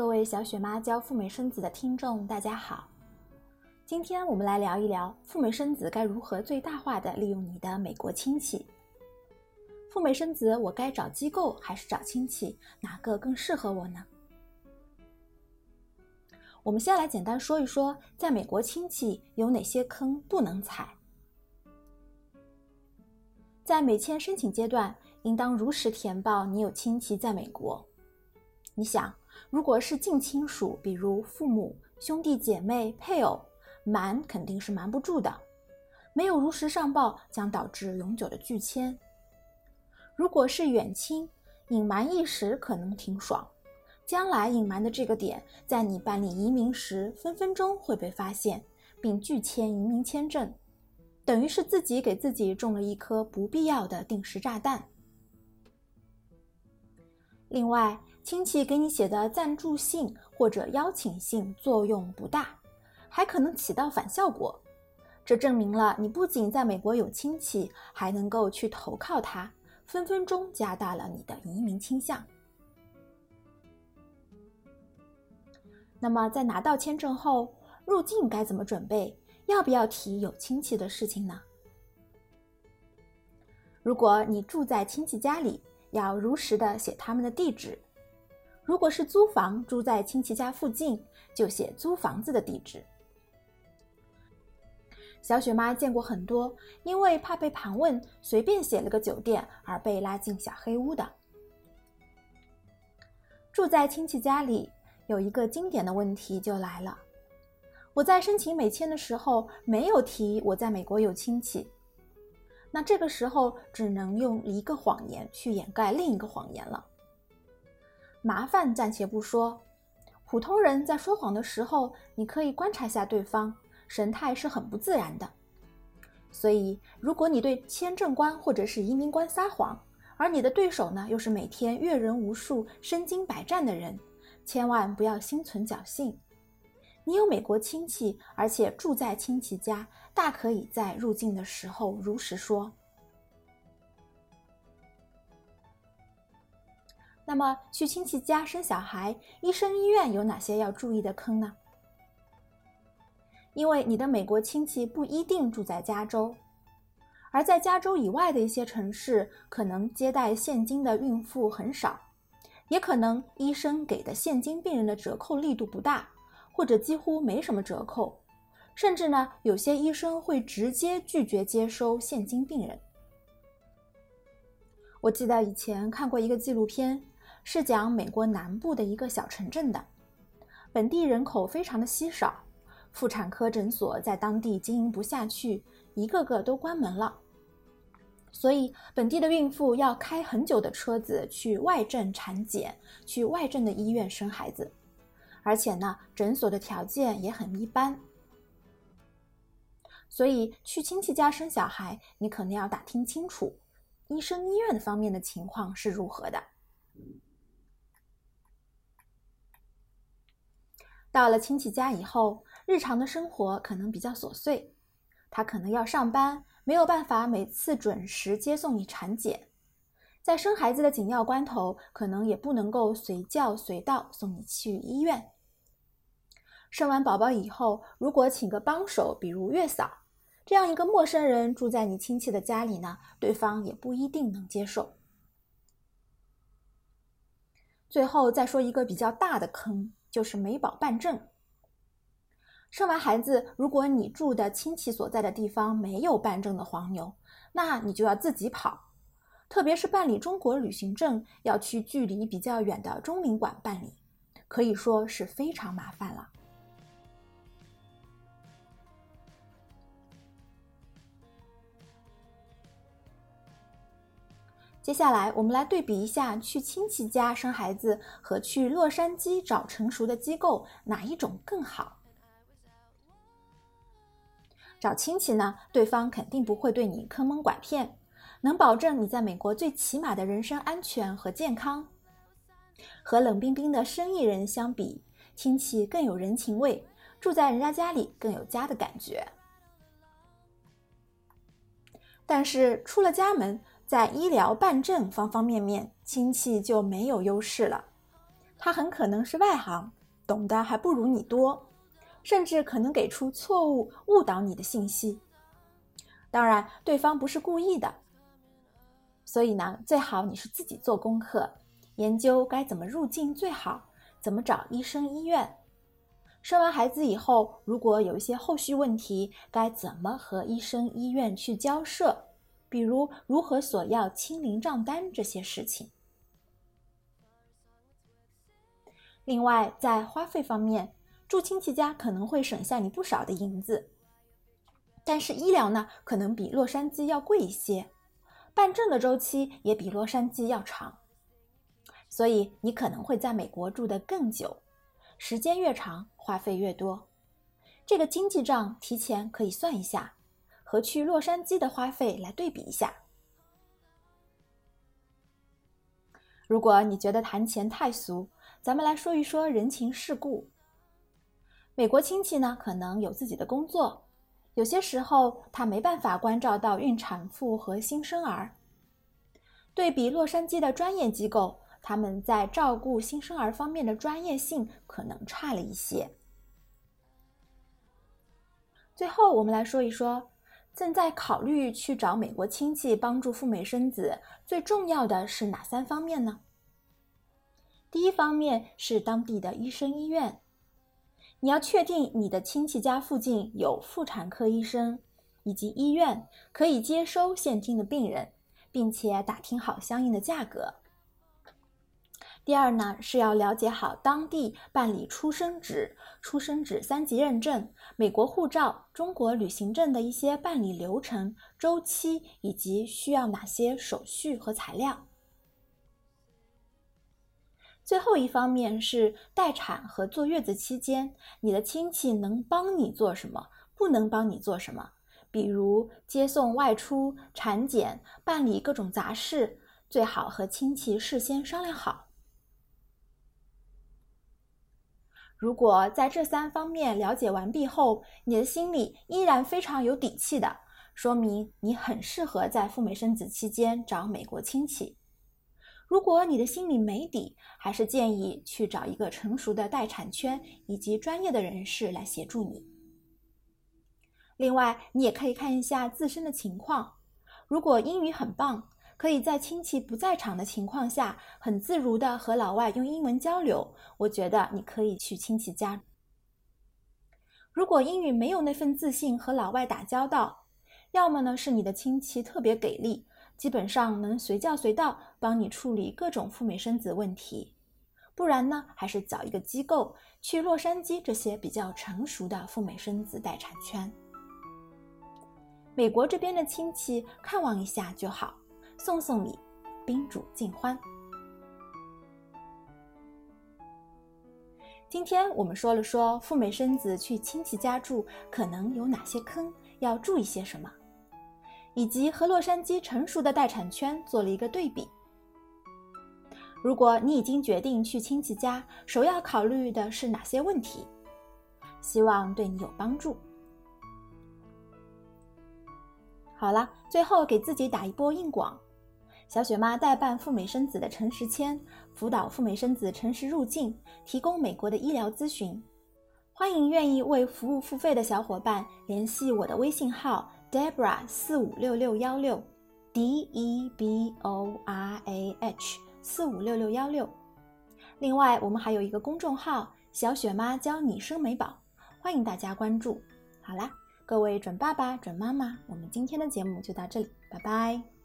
各位小雪妈教赴美生子的听众，大家好。今天我们来聊一聊赴美生子该如何最大化的利用你的美国亲戚。赴美生子，我该找机构还是找亲戚？哪个更适合我呢？我们先来简单说一说，在美国亲戚有哪些坑不能踩。在美签申请阶段，应当如实填报你有亲戚在美国。你想，如果是近亲属，比如父母、兄弟姐妹、配偶，瞒肯定是瞒不住的。没有如实上报，将导致永久的拒签。如果是远亲，隐瞒一时可能挺爽，将来隐瞒的这个点，在你办理移民时，分分钟会被发现，并拒签移民签证，等于是自己给自己种了一颗不必要的定时炸弹。另外，亲戚给你写的赞助信或者邀请信作用不大，还可能起到反效果。这证明了你不仅在美国有亲戚，还能够去投靠他，分分钟加大了你的移民倾向。那么，在拿到签证后，入境该怎么准备？要不要提有亲戚的事情呢？如果你住在亲戚家里，要如实的写他们的地址。如果是租房，住在亲戚家附近，就写租房子的地址。小雪妈见过很多因为怕被盘问，随便写了个酒店而被拉进小黑屋的。住在亲戚家里，有一个经典的问题就来了：我在申请美签的时候没有提我在美国有亲戚。那这个时候只能用一个谎言去掩盖另一个谎言了。麻烦暂且不说，普通人在说谎的时候，你可以观察下对方神态是很不自然的。所以，如果你对签证官或者是移民官撒谎，而你的对手呢又是每天阅人无数、身经百战的人，千万不要心存侥幸。你有美国亲戚，而且住在亲戚家，大可以在入境的时候如实说。那么，去亲戚家生小孩，医生医院有哪些要注意的坑呢？因为你的美国亲戚不一定住在加州，而在加州以外的一些城市，可能接待现金的孕妇很少，也可能医生给的现金病人的折扣力度不大。或者几乎没什么折扣，甚至呢，有些医生会直接拒绝接收现金病人。我记得以前看过一个纪录片，是讲美国南部的一个小城镇的，本地人口非常的稀少，妇产科诊所在当地经营不下去，一个个都关门了，所以本地的孕妇要开很久的车子去外镇产检，去外镇的医院生孩子。而且呢，诊所的条件也很一般，所以去亲戚家生小孩，你可能要打听清楚，医生医院的方面的情况是如何的。到了亲戚家以后，日常的生活可能比较琐碎，他可能要上班，没有办法每次准时接送你产检，在生孩子的紧要关头，可能也不能够随叫随到送你去医院。生完宝宝以后，如果请个帮手，比如月嫂，这样一个陌生人住在你亲戚的家里呢，对方也不一定能接受。最后再说一个比较大的坑，就是美保办证。生完孩子，如果你住的亲戚所在的地方没有办证的黄牛，那你就要自己跑，特别是办理中国旅行证，要去距离比较远的中领馆办理，可以说是非常麻烦了。接下来，我们来对比一下去亲戚家生孩子和去洛杉矶找成熟的机构哪一种更好。找亲戚呢，对方肯定不会对你坑蒙拐骗，能保证你在美国最起码的人身安全和健康。和冷冰冰的生意人相比，亲戚更有人情味，住在人家家里更有家的感觉。但是出了家门。在医疗办证方方面面，亲戚就没有优势了。他很可能是外行，懂得还不如你多，甚至可能给出错误、误导你的信息。当然，对方不是故意的。所以呢，最好你是自己做功课，研究该怎么入境最好，怎么找医生、医院。生完孩子以后，如果有一些后续问题，该怎么和医生、医院去交涉？比如如何索要清零账单这些事情。另外，在花费方面，住亲戚家可能会省下你不少的银子，但是医疗呢，可能比洛杉矶要贵一些，办证的周期也比洛杉矶要长，所以你可能会在美国住得更久，时间越长，花费越多。这个经济账提前可以算一下，和去洛杉矶的花费来对比一下。如果你觉得谈钱太俗，咱们来说一说人情世故。美国亲戚呢，可能有自己的工作，有些时候他没办法关照到孕产妇和新生儿。对比洛杉矶的专业机构，他们在照顾新生儿方面的专业性可能差了一些。最后，我们来说一说正在考虑去找美国亲戚帮助赴美生子，最重要的是哪三方面呢？第一方面是当地的医生医院，你要确定你的亲戚家附近有妇产科医生以及医院可以接收现金的病人，并且打听好相应的价格。第二呢是要了解好当地办理出生纸、出生纸三级认证、美国护照、中国旅行证的一些办理流程、周期以及需要哪些手续和材料。最后一方面是待产和坐月子期间，你的亲戚能帮你做什么，不能帮你做什么，比如接送外出、产检、办理各种杂事，最好和亲戚事先商量好。如果在这三方面了解完毕后，你的心里依然非常有底气的，说明你很适合在赴美生子期间找美国亲戚。如果你的心里没底，还是建议去找一个成熟的待产圈以及专业的人士来协助你。另外，你也可以看一下自身的情况。如果英语很棒，可以在亲戚不在场的情况下很自如的和老外用英文交流，我觉得你可以去亲戚家。如果英语没有那份自信和老外打交道，要么呢是你的亲戚特别给力。基本上能随叫随到帮你处理各种赴美生子问题，不然呢，还是找一个机构去洛杉矶这些比较成熟的赴美生子待产圈。美国这边的亲戚看望一下就好，送送礼，宾主尽欢。今天我们说了说赴美生子去亲戚家住可能有哪些坑，要注意些什么。以及和洛杉矶成熟的待产圈做了一个对比。如果你已经决定去亲戚家，首要考虑的是哪些问题？希望对你有帮助。好了，最后给自己打一波硬广：小雪妈代办赴美生子的诚实签，辅导赴美生子诚实入境，提供美国的医疗咨询。欢迎愿意为服务付费的小伙伴联系我的微信号。Debra 四五六六幺六，D E B O R A H 四五六六幺六。另外，我们还有一个公众号“小雪妈教你生美宝”，欢迎大家关注。好啦，各位准爸爸、准妈妈，我们今天的节目就到这里，拜拜。